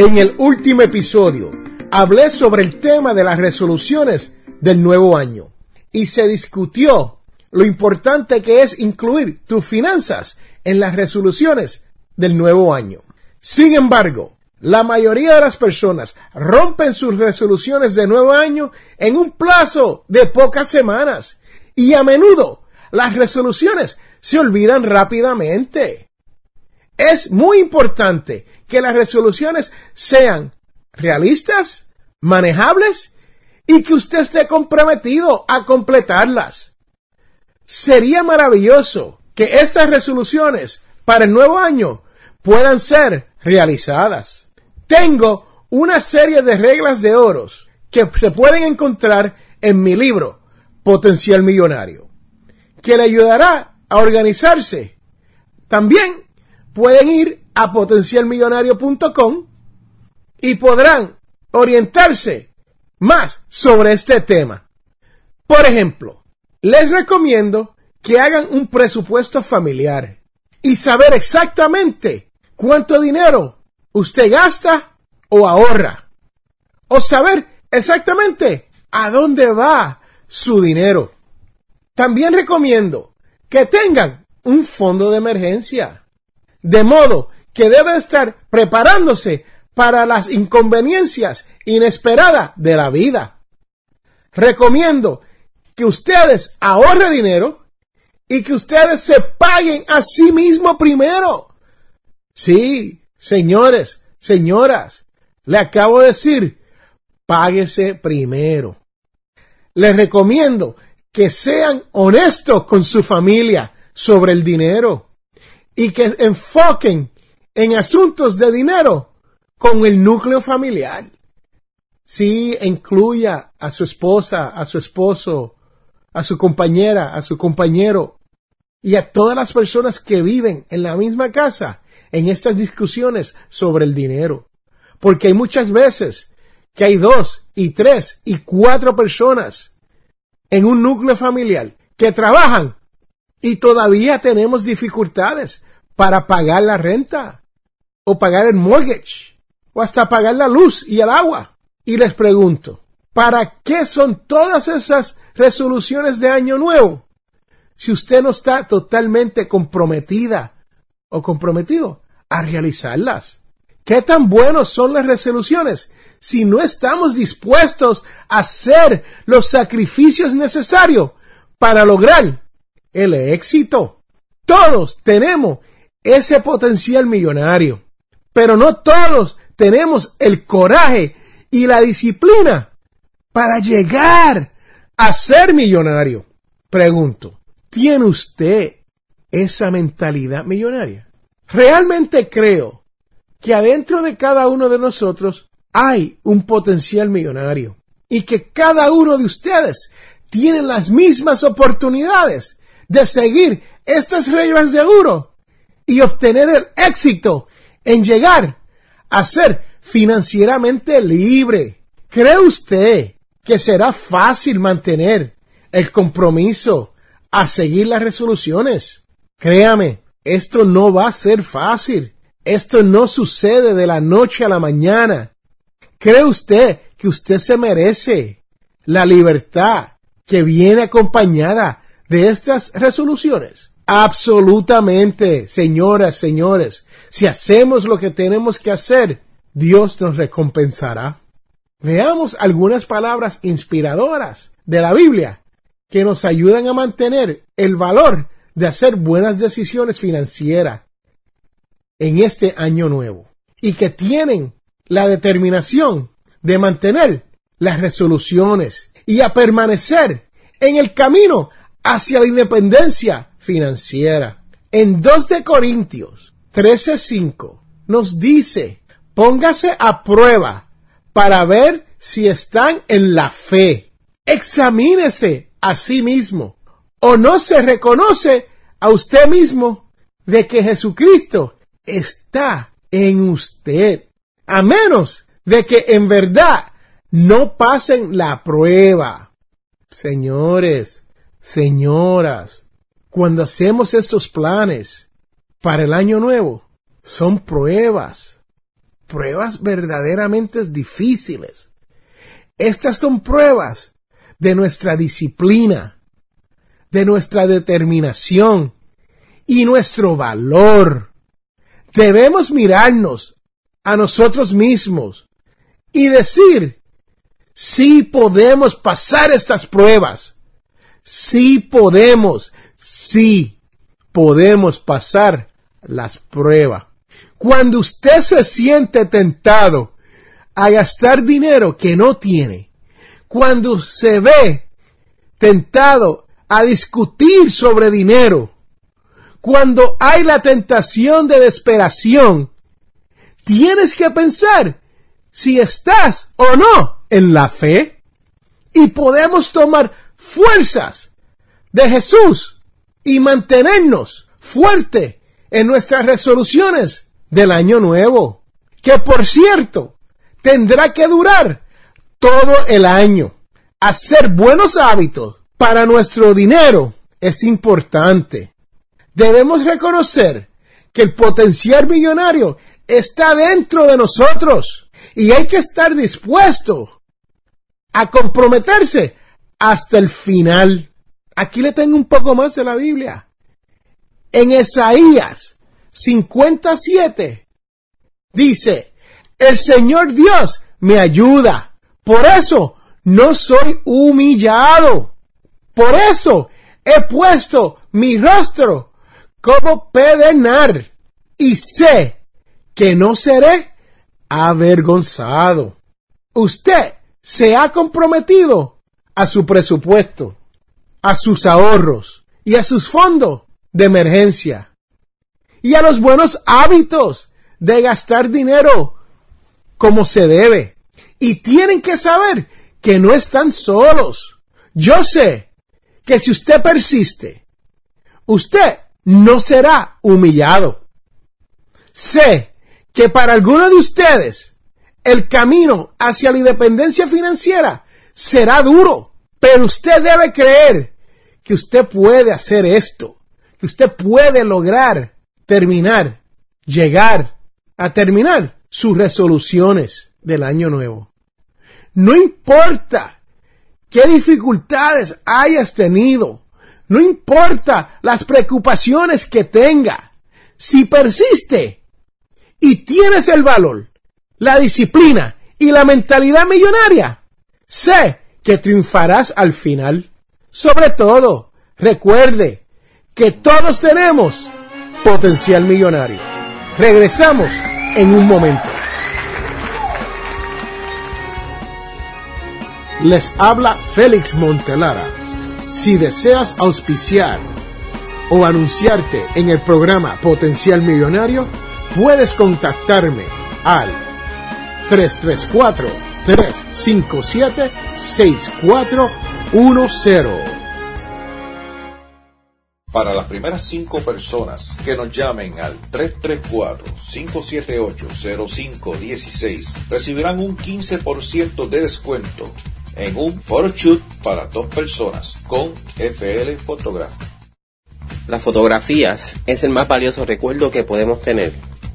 En el último episodio hablé sobre el tema de las resoluciones del nuevo año y se discutió lo importante que es incluir tus finanzas en las resoluciones del nuevo año. Sin embargo, la mayoría de las personas rompen sus resoluciones de nuevo año en un plazo de pocas semanas y a menudo las resoluciones se olvidan rápidamente. Es muy importante que las resoluciones sean realistas, manejables y que usted esté comprometido a completarlas. Sería maravilloso que estas resoluciones para el nuevo año puedan ser realizadas. Tengo una serie de reglas de oros que se pueden encontrar en mi libro Potencial Millonario que le ayudará a organizarse. También pueden ir a potencialmillonario.com y podrán orientarse más sobre este tema. Por ejemplo, les recomiendo que hagan un presupuesto familiar y saber exactamente cuánto dinero usted gasta o ahorra. O saber exactamente a dónde va su dinero. También recomiendo que tengan un fondo de emergencia, de modo que deben estar preparándose para las inconveniencias inesperadas de la vida. Recomiendo que ustedes ahorren dinero y que ustedes se paguen a sí mismos primero. Sí, señores, señoras, le acabo de decir, páguese primero. Les recomiendo que sean honestos con su familia sobre el dinero y que enfoquen en asuntos de dinero con el núcleo familiar. Sí, incluya a su esposa, a su esposo, a su compañera, a su compañero y a todas las personas que viven en la misma casa en estas discusiones sobre el dinero. Porque hay muchas veces que hay dos y tres y cuatro personas en un núcleo familiar que trabajan y todavía tenemos dificultades para pagar la renta o pagar el mortgage o hasta pagar la luz y el agua. Y les pregunto, ¿para qué son todas esas resoluciones de año nuevo si usted no está totalmente comprometida o comprometido a realizarlas? ¿Qué tan buenos son las resoluciones si no estamos dispuestos a hacer los sacrificios necesarios para lograr el éxito? Todos tenemos ese potencial millonario, pero no todos tenemos el coraje y la disciplina para llegar a ser millonario. Pregunto, ¿tiene usted esa mentalidad millonaria? Realmente creo que adentro de cada uno de nosotros hay un potencial millonario y que cada uno de ustedes tiene las mismas oportunidades de seguir estas reglas de oro y obtener el éxito en llegar a ser financieramente libre. ¿Cree usted que será fácil mantener el compromiso a seguir las resoluciones? Créame, esto no va a ser fácil. Esto no sucede de la noche a la mañana. ¿Cree usted que usted se merece la libertad que viene acompañada de estas resoluciones? Absolutamente, señoras, señores. Si hacemos lo que tenemos que hacer, Dios nos recompensará. Veamos algunas palabras inspiradoras de la Biblia que nos ayudan a mantener el valor de hacer buenas decisiones financieras en este año nuevo y que tienen la determinación de mantener las resoluciones y a permanecer en el camino hacia la independencia financiera. En 2 de Corintios 13:5 nos dice, póngase a prueba para ver si están en la fe. Examínese a sí mismo. ¿O no se reconoce a usted mismo de que Jesucristo está en usted? A menos de que en verdad no pasen la prueba. Señores, señoras, cuando hacemos estos planes para el año nuevo, son pruebas pruebas verdaderamente difíciles. Estas son pruebas de nuestra disciplina, de nuestra determinación y nuestro valor. Debemos mirarnos a nosotros mismos y decir, sí podemos pasar estas pruebas, sí podemos, sí podemos pasar las pruebas. Cuando usted se siente tentado a gastar dinero que no tiene, cuando se ve tentado a discutir sobre dinero, cuando hay la tentación de desesperación, tienes que pensar si estás o no en la fe y podemos tomar fuerzas de Jesús y mantenernos fuerte en nuestras resoluciones del año nuevo, que por cierto tendrá que durar todo el año. Hacer buenos hábitos para nuestro dinero es importante. Debemos reconocer que el potencial millonario está dentro de nosotros y hay que estar dispuesto a comprometerse hasta el final. Aquí le tengo un poco más de la Biblia. En Isaías 57 dice, el Señor Dios me ayuda. Por eso no soy humillado. Por eso he puesto mi rostro como pedenar y sé que no seré avergonzado. Usted se ha comprometido a su presupuesto, a sus ahorros y a sus fondos de emergencia y a los buenos hábitos de gastar dinero como se debe. Y tienen que saber que no están solos. Yo sé que si usted persiste, usted no será humillado. Sé que para algunos de ustedes el camino hacia la independencia financiera será duro, pero usted debe creer que usted puede hacer esto, que usted puede lograr terminar, llegar a terminar sus resoluciones del año nuevo. No importa qué dificultades hayas tenido, no importa las preocupaciones que tenga, si persiste y tienes el valor, la disciplina y la mentalidad millonaria, sé que triunfarás al final. Sobre todo, recuerde que todos tenemos Potencial Millonario. Regresamos en un momento. Les habla Félix Montelara. Si deseas auspiciar o anunciarte en el programa Potencial Millonario, puedes contactarme al 334 357 6410 para las primeras cinco personas que nos llamen al 334-578-0516 recibirán un 15% de descuento en un photoshoot para dos personas con FL Photograph. Las fotografías es el más valioso recuerdo que podemos tener.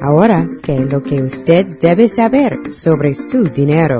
Ahora, ¿qué es lo que usted debe saber sobre su dinero?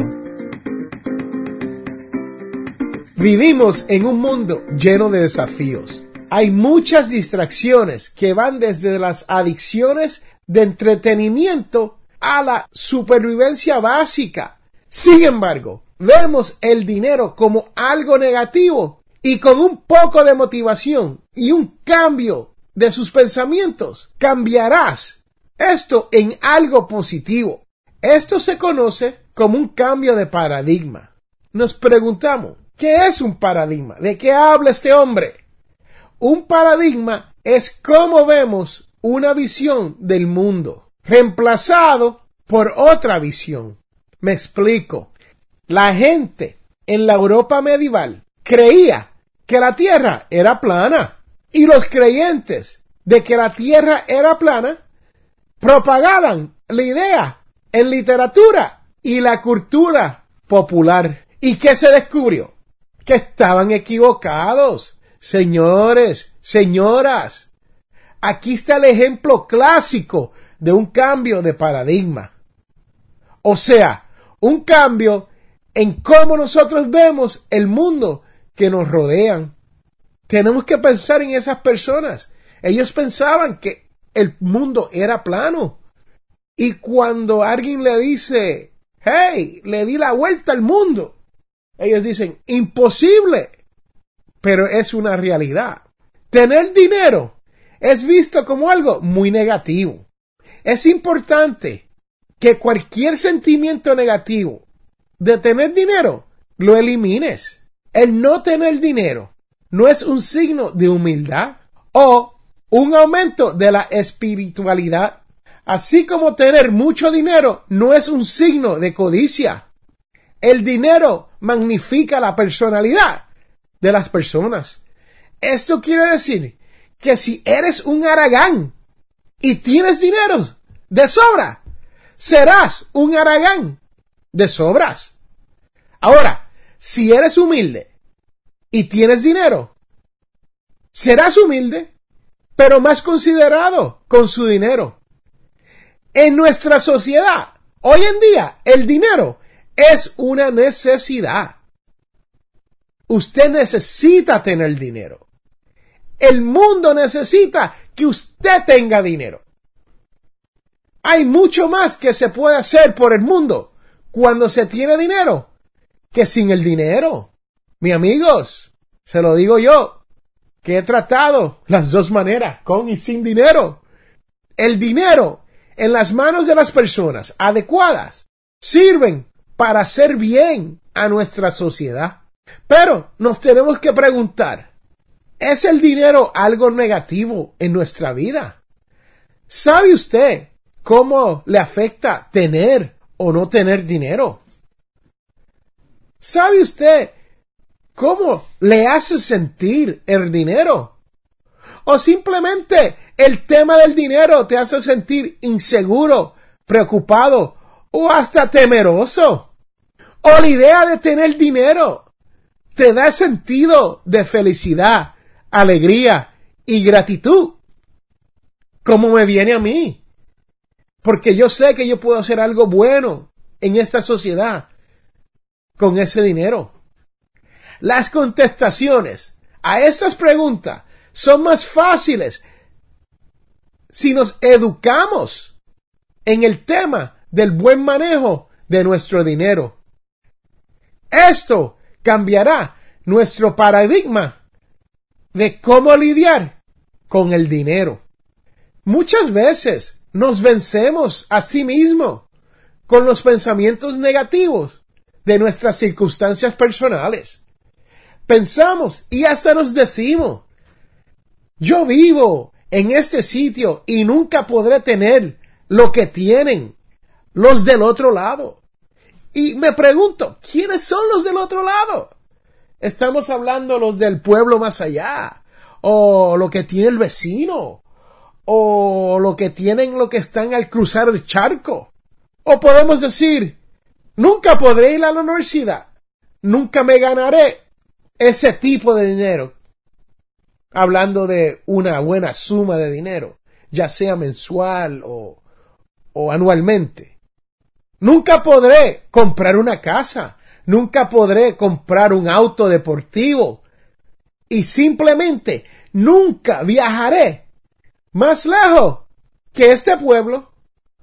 Vivimos en un mundo lleno de desafíos. Hay muchas distracciones que van desde las adicciones de entretenimiento a la supervivencia básica. Sin embargo, vemos el dinero como algo negativo y con un poco de motivación y un cambio de sus pensamientos, cambiarás esto en algo positivo. Esto se conoce como un cambio de paradigma. Nos preguntamos, ¿qué es un paradigma? ¿De qué habla este hombre? Un paradigma es cómo vemos una visión del mundo, reemplazado por otra visión. Me explico. La gente en la Europa medieval creía que la Tierra era plana y los creyentes de que la Tierra era plana propagaban la idea en literatura y la cultura popular. ¿Y qué se descubrió? Que estaban equivocados. Señores, señoras, aquí está el ejemplo clásico de un cambio de paradigma. O sea, un cambio en cómo nosotros vemos el mundo que nos rodean. Tenemos que pensar en esas personas. Ellos pensaban que el mundo era plano. Y cuando alguien le dice, hey, le di la vuelta al mundo, ellos dicen, imposible. Pero es una realidad. Tener dinero es visto como algo muy negativo. Es importante que cualquier sentimiento negativo de tener dinero lo elimines. El no tener dinero no es un signo de humildad o un aumento de la espiritualidad, así como tener mucho dinero no es un signo de codicia. El dinero magnifica la personalidad de las personas. Esto quiere decir que si eres un aragán y tienes dinero de sobra, serás un aragán de sobras. Ahora, si eres humilde y tienes dinero, serás humilde pero más considerado con su dinero. En nuestra sociedad, hoy en día, el dinero es una necesidad. Usted necesita tener dinero. El mundo necesita que usted tenga dinero. Hay mucho más que se puede hacer por el mundo cuando se tiene dinero que sin el dinero. Mi amigos, se lo digo yo, que he tratado las dos maneras, con y sin dinero. El dinero en las manos de las personas adecuadas sirven para hacer bien a nuestra sociedad. Pero nos tenemos que preguntar, ¿es el dinero algo negativo en nuestra vida? ¿Sabe usted cómo le afecta tener o no tener dinero? ¿Sabe usted ¿Cómo le hace sentir el dinero? O simplemente el tema del dinero te hace sentir inseguro, preocupado o hasta temeroso. O la idea de tener dinero te da sentido de felicidad, alegría y gratitud. Como me viene a mí. Porque yo sé que yo puedo hacer algo bueno en esta sociedad con ese dinero. Las contestaciones a estas preguntas son más fáciles si nos educamos en el tema del buen manejo de nuestro dinero. Esto cambiará nuestro paradigma de cómo lidiar con el dinero. Muchas veces nos vencemos a sí mismos con los pensamientos negativos de nuestras circunstancias personales pensamos y hasta nos decimos, yo vivo en este sitio y nunca podré tener lo que tienen los del otro lado. Y me pregunto, ¿quiénes son los del otro lado? Estamos hablando los del pueblo más allá, o lo que tiene el vecino, o lo que tienen lo que están al cruzar el charco. O podemos decir, nunca podré ir a la universidad, nunca me ganaré ese tipo de dinero. Hablando de una buena suma de dinero, ya sea mensual o, o anualmente. Nunca podré comprar una casa, nunca podré comprar un auto deportivo y simplemente nunca viajaré más lejos que este pueblo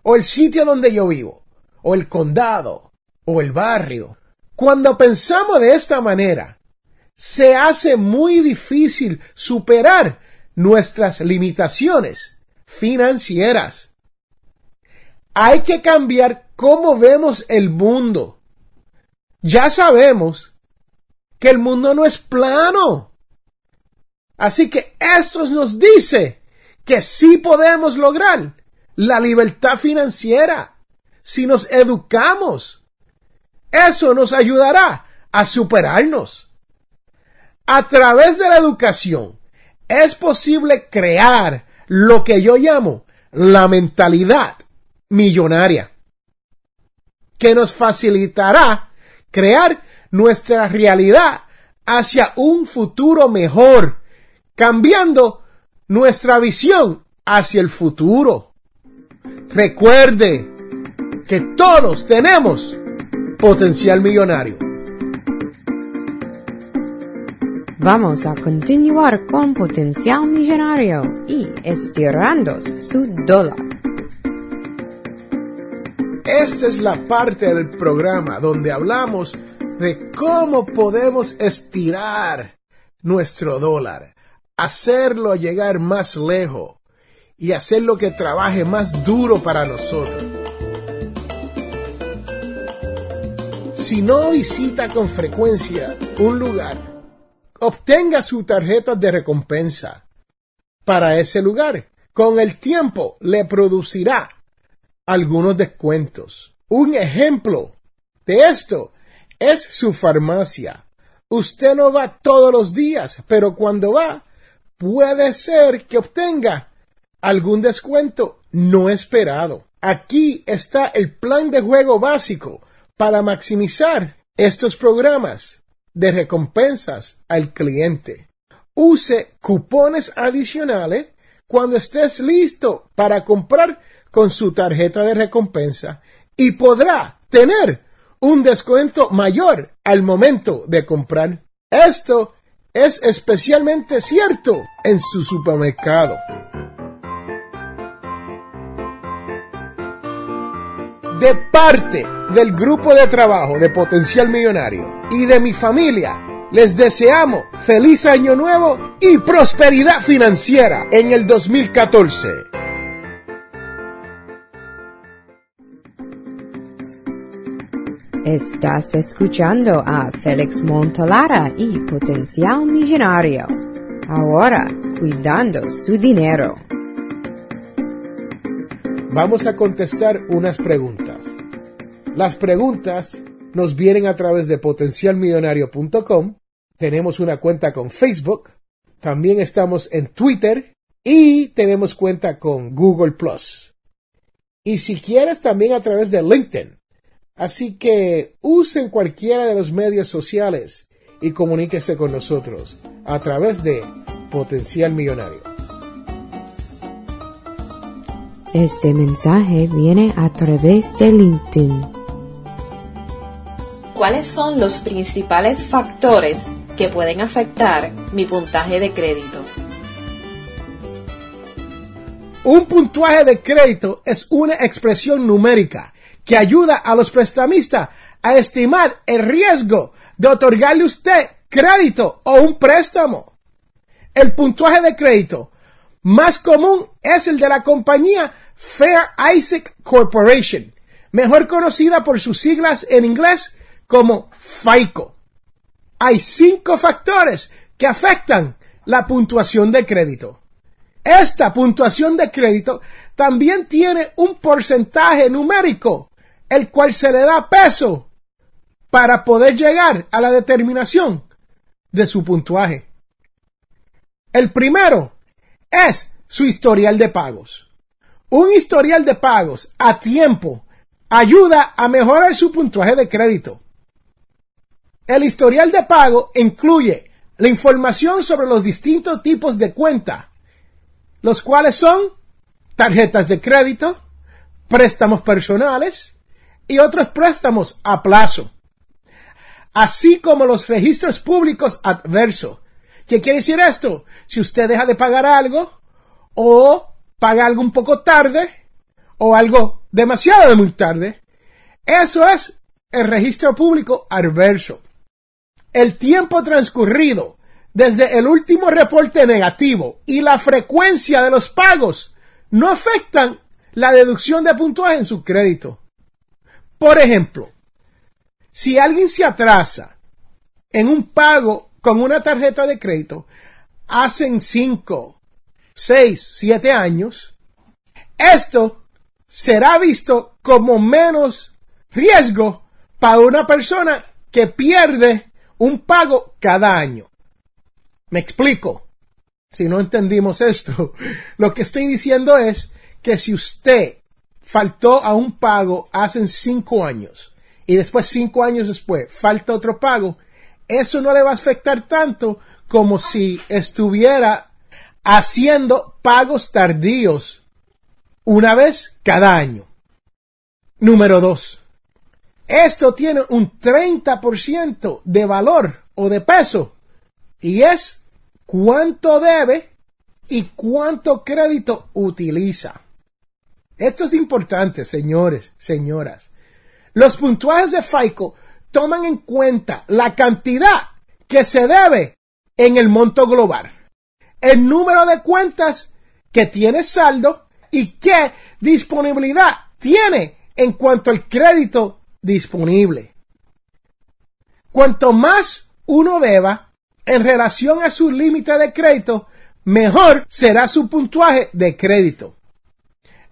o el sitio donde yo vivo o el condado o el barrio. Cuando pensamos de esta manera, se hace muy difícil superar nuestras limitaciones financieras. Hay que cambiar cómo vemos el mundo. Ya sabemos que el mundo no es plano. Así que esto nos dice que sí podemos lograr la libertad financiera si nos educamos. Eso nos ayudará a superarnos. A través de la educación es posible crear lo que yo llamo la mentalidad millonaria, que nos facilitará crear nuestra realidad hacia un futuro mejor, cambiando nuestra visión hacia el futuro. Recuerde que todos tenemos potencial millonario. Vamos a continuar con potencial millonario y estirando su dólar. Esta es la parte del programa donde hablamos de cómo podemos estirar nuestro dólar, hacerlo llegar más lejos y hacerlo que trabaje más duro para nosotros. Si no visita con frecuencia un lugar, obtenga su tarjeta de recompensa para ese lugar. Con el tiempo le producirá algunos descuentos. Un ejemplo de esto es su farmacia. Usted no va todos los días, pero cuando va, puede ser que obtenga algún descuento no esperado. Aquí está el plan de juego básico para maximizar estos programas de recompensas al cliente. Use cupones adicionales cuando estés listo para comprar con su tarjeta de recompensa y podrá tener un descuento mayor al momento de comprar. Esto es especialmente cierto en su supermercado. De parte del grupo de trabajo de Potencial Millonario y de mi familia, les deseamos feliz año nuevo y prosperidad financiera en el 2014. Estás escuchando a Félix Montalara y Potencial Millonario. Ahora, cuidando su dinero. Vamos a contestar unas preguntas. Las preguntas nos vienen a través de potencialmillonario.com. Tenemos una cuenta con Facebook. También estamos en Twitter y tenemos cuenta con Google Plus. Y si quieres también a través de LinkedIn. Así que usen cualquiera de los medios sociales y comuníquese con nosotros a través de Potencial Millonario. Este mensaje viene a través de LinkedIn. ¿Cuáles son los principales factores que pueden afectar mi puntaje de crédito? Un puntaje de crédito es una expresión numérica que ayuda a los prestamistas a estimar el riesgo de otorgarle a usted crédito o un préstamo. El puntaje de crédito más común es el de la compañía Fair Isaac Corporation, mejor conocida por sus siglas en inglés como FICO. Hay cinco factores que afectan la puntuación de crédito. esta puntuación de crédito también tiene un porcentaje numérico, el cual se le da peso para poder llegar a la determinación de su puntuaje. El primero es su historial de pagos. Un historial de pagos a tiempo ayuda a mejorar su puntuaje de crédito. El historial de pago incluye la información sobre los distintos tipos de cuenta, los cuales son tarjetas de crédito, préstamos personales y otros préstamos a plazo, así como los registros públicos adversos. ¿Qué quiere decir esto? Si usted deja de pagar algo o paga algo un poco tarde o algo demasiado de muy tarde, eso es el registro público adverso el tiempo transcurrido desde el último reporte negativo y la frecuencia de los pagos no afectan la deducción de puntuaje en su crédito. Por ejemplo, si alguien se atrasa en un pago con una tarjeta de crédito hace 5, 6, 7 años, esto será visto como menos riesgo para una persona que pierde un pago cada año. Me explico. Si no entendimos esto, lo que estoy diciendo es que si usted faltó a un pago hace cinco años y después cinco años después falta otro pago, eso no le va a afectar tanto como si estuviera haciendo pagos tardíos una vez cada año. Número dos. Esto tiene un 30% de valor o de peso y es cuánto debe y cuánto crédito utiliza. Esto es importante, señores, señoras. Los puntuajes de FICO toman en cuenta la cantidad que se debe en el monto global, el número de cuentas que tiene saldo y qué disponibilidad tiene en cuanto al crédito disponible. Cuanto más uno deba en relación a su límite de crédito, mejor será su puntuaje de crédito.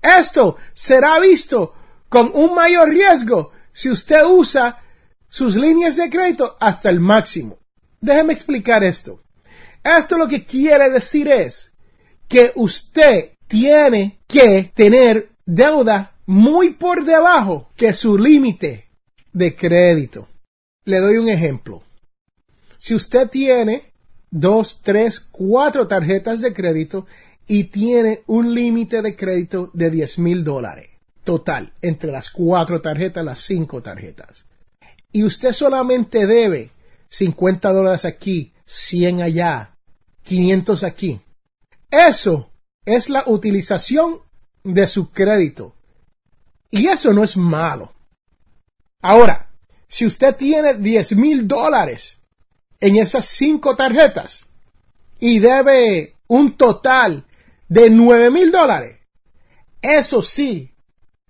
Esto será visto con un mayor riesgo si usted usa sus líneas de crédito hasta el máximo. Déjeme explicar esto. Esto lo que quiere decir es que usted tiene que tener deuda muy por debajo que su límite de crédito. Le doy un ejemplo. Si usted tiene dos, tres, cuatro tarjetas de crédito y tiene un límite de crédito de 10 mil dólares total entre las cuatro tarjetas, las cinco tarjetas, y usted solamente debe 50 dólares aquí, 100 allá, 500 aquí. Eso es la utilización de su crédito y eso no es malo. Ahora, si usted tiene 10 mil dólares en esas cinco tarjetas y debe un total de 9 mil dólares, eso sí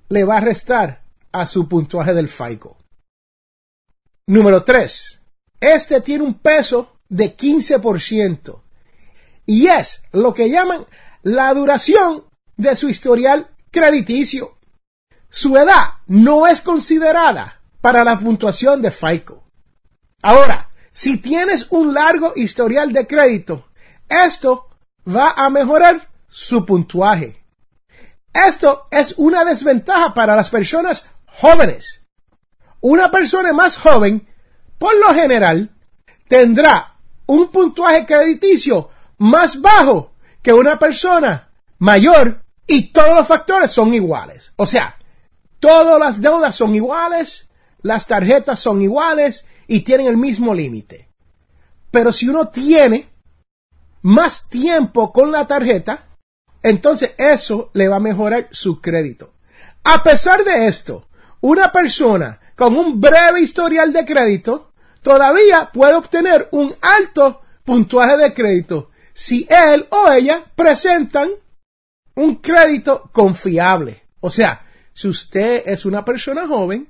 le va a restar a su puntuaje del FICO. Número 3. Este tiene un peso de 15% y es lo que llaman la duración de su historial crediticio. Su edad no es considerada para la puntuación de FICO. Ahora, si tienes un largo historial de crédito, esto va a mejorar su puntuaje. Esto es una desventaja para las personas jóvenes. Una persona más joven, por lo general, tendrá un puntuaje crediticio más bajo que una persona mayor y todos los factores son iguales. O sea, Todas las deudas son iguales, las tarjetas son iguales y tienen el mismo límite. Pero si uno tiene más tiempo con la tarjeta, entonces eso le va a mejorar su crédito. A pesar de esto, una persona con un breve historial de crédito todavía puede obtener un alto puntuaje de crédito si él o ella presentan un crédito confiable. O sea, si usted es una persona joven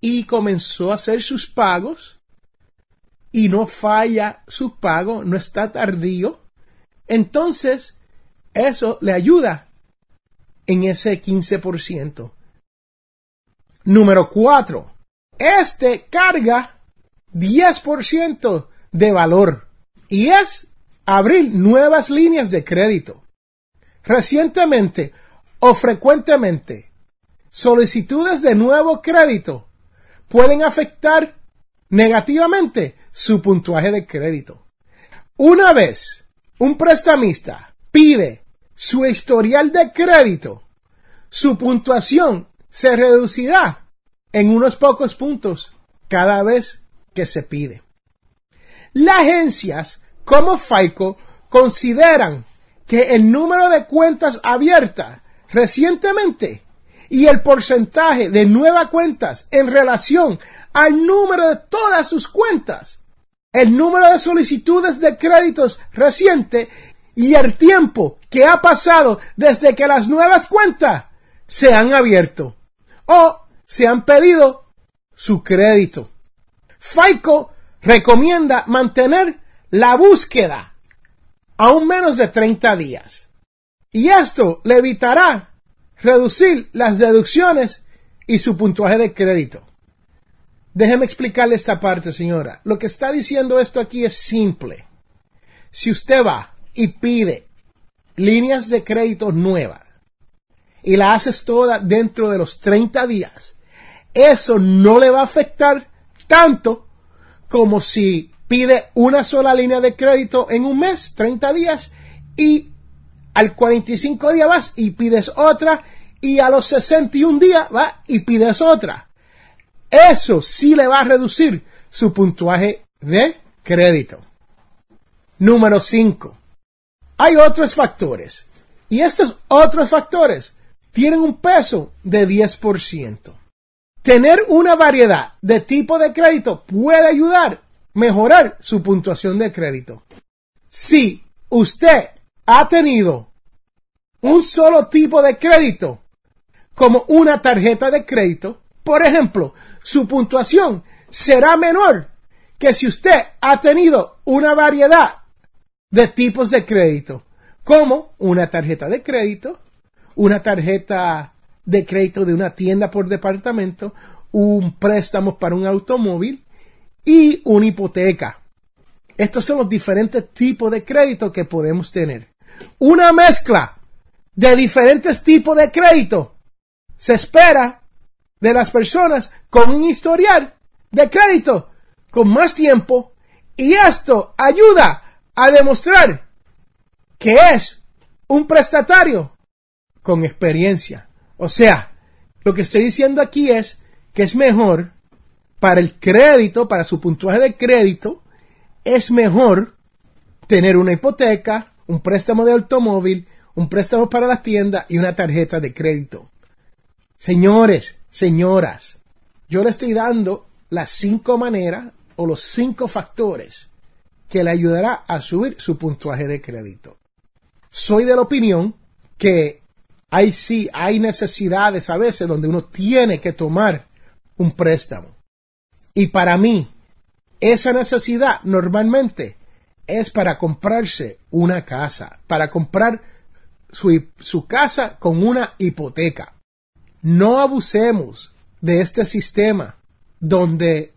y comenzó a hacer sus pagos y no falla su pago, no está tardío, entonces eso le ayuda en ese 15%. Número 4. Este carga 10% de valor y es abrir nuevas líneas de crédito. Recientemente o frecuentemente, solicitudes de nuevo crédito pueden afectar negativamente su puntuaje de crédito. Una vez un prestamista pide su historial de crédito, su puntuación se reducirá en unos pocos puntos cada vez que se pide. Las agencias como FICO consideran que el número de cuentas abiertas recientemente y el porcentaje de nuevas cuentas en relación al número de todas sus cuentas, el número de solicitudes de créditos reciente y el tiempo que ha pasado desde que las nuevas cuentas se han abierto o se han pedido su crédito. FICO recomienda mantener la búsqueda a un menos de 30 días. Y esto le evitará reducir las deducciones y su puntuaje de crédito. Déjeme explicarle esta parte, señora. Lo que está diciendo esto aquí es simple. Si usted va y pide líneas de crédito nuevas y la haces toda dentro de los 30 días, eso no le va a afectar tanto como si pide una sola línea de crédito en un mes, 30 días, y al 45 días vas y pides otra, y a los 61 días va y pides otra. Eso sí le va a reducir su puntuaje de crédito. Número 5. Hay otros factores. Y estos otros factores tienen un peso de 10%. Tener una variedad de tipo de crédito puede ayudar a mejorar su puntuación de crédito. Si usted ha tenido un solo tipo de crédito, como una tarjeta de crédito, por ejemplo, su puntuación será menor que si usted ha tenido una variedad de tipos de crédito, como una tarjeta de crédito, una tarjeta de crédito de una tienda por departamento, un préstamo para un automóvil y una hipoteca. Estos son los diferentes tipos de crédito que podemos tener. Una mezcla de diferentes tipos de crédito se espera de las personas con un historial de crédito con más tiempo y esto ayuda a demostrar que es un prestatario con experiencia. O sea, lo que estoy diciendo aquí es que es mejor para el crédito, para su puntuaje de crédito, es mejor tener una hipoteca, un préstamo de automóvil, un préstamo para la tienda y una tarjeta de crédito. Señores, señoras, yo le estoy dando las cinco maneras o los cinco factores que le ayudará a subir su puntuaje de crédito. Soy de la opinión que hay sí, hay necesidades a veces donde uno tiene que tomar un préstamo. Y para mí, esa necesidad normalmente es para comprarse una casa, para comprar su, su casa con una hipoteca. No abusemos de este sistema donde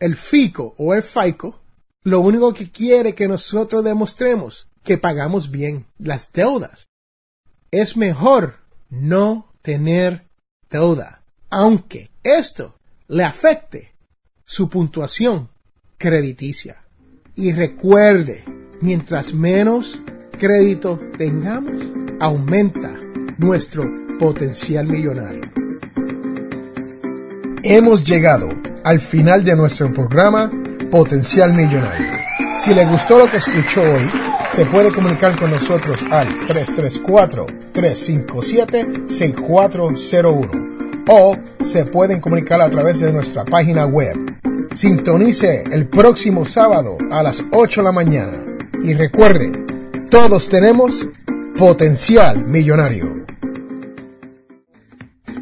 el FICO o el FICO lo único que quiere que nosotros demostremos que pagamos bien las deudas es mejor no tener deuda, aunque esto le afecte su puntuación crediticia. Y recuerde, mientras menos crédito tengamos, aumenta nuestro potencial millonario. Hemos llegado al final de nuestro programa Potencial Millonario. Si le gustó lo que escuchó hoy, se puede comunicar con nosotros al 334-357-6401 o se pueden comunicar a través de nuestra página web. Sintonice el próximo sábado a las 8 de la mañana y recuerde, todos tenemos potencial millonario.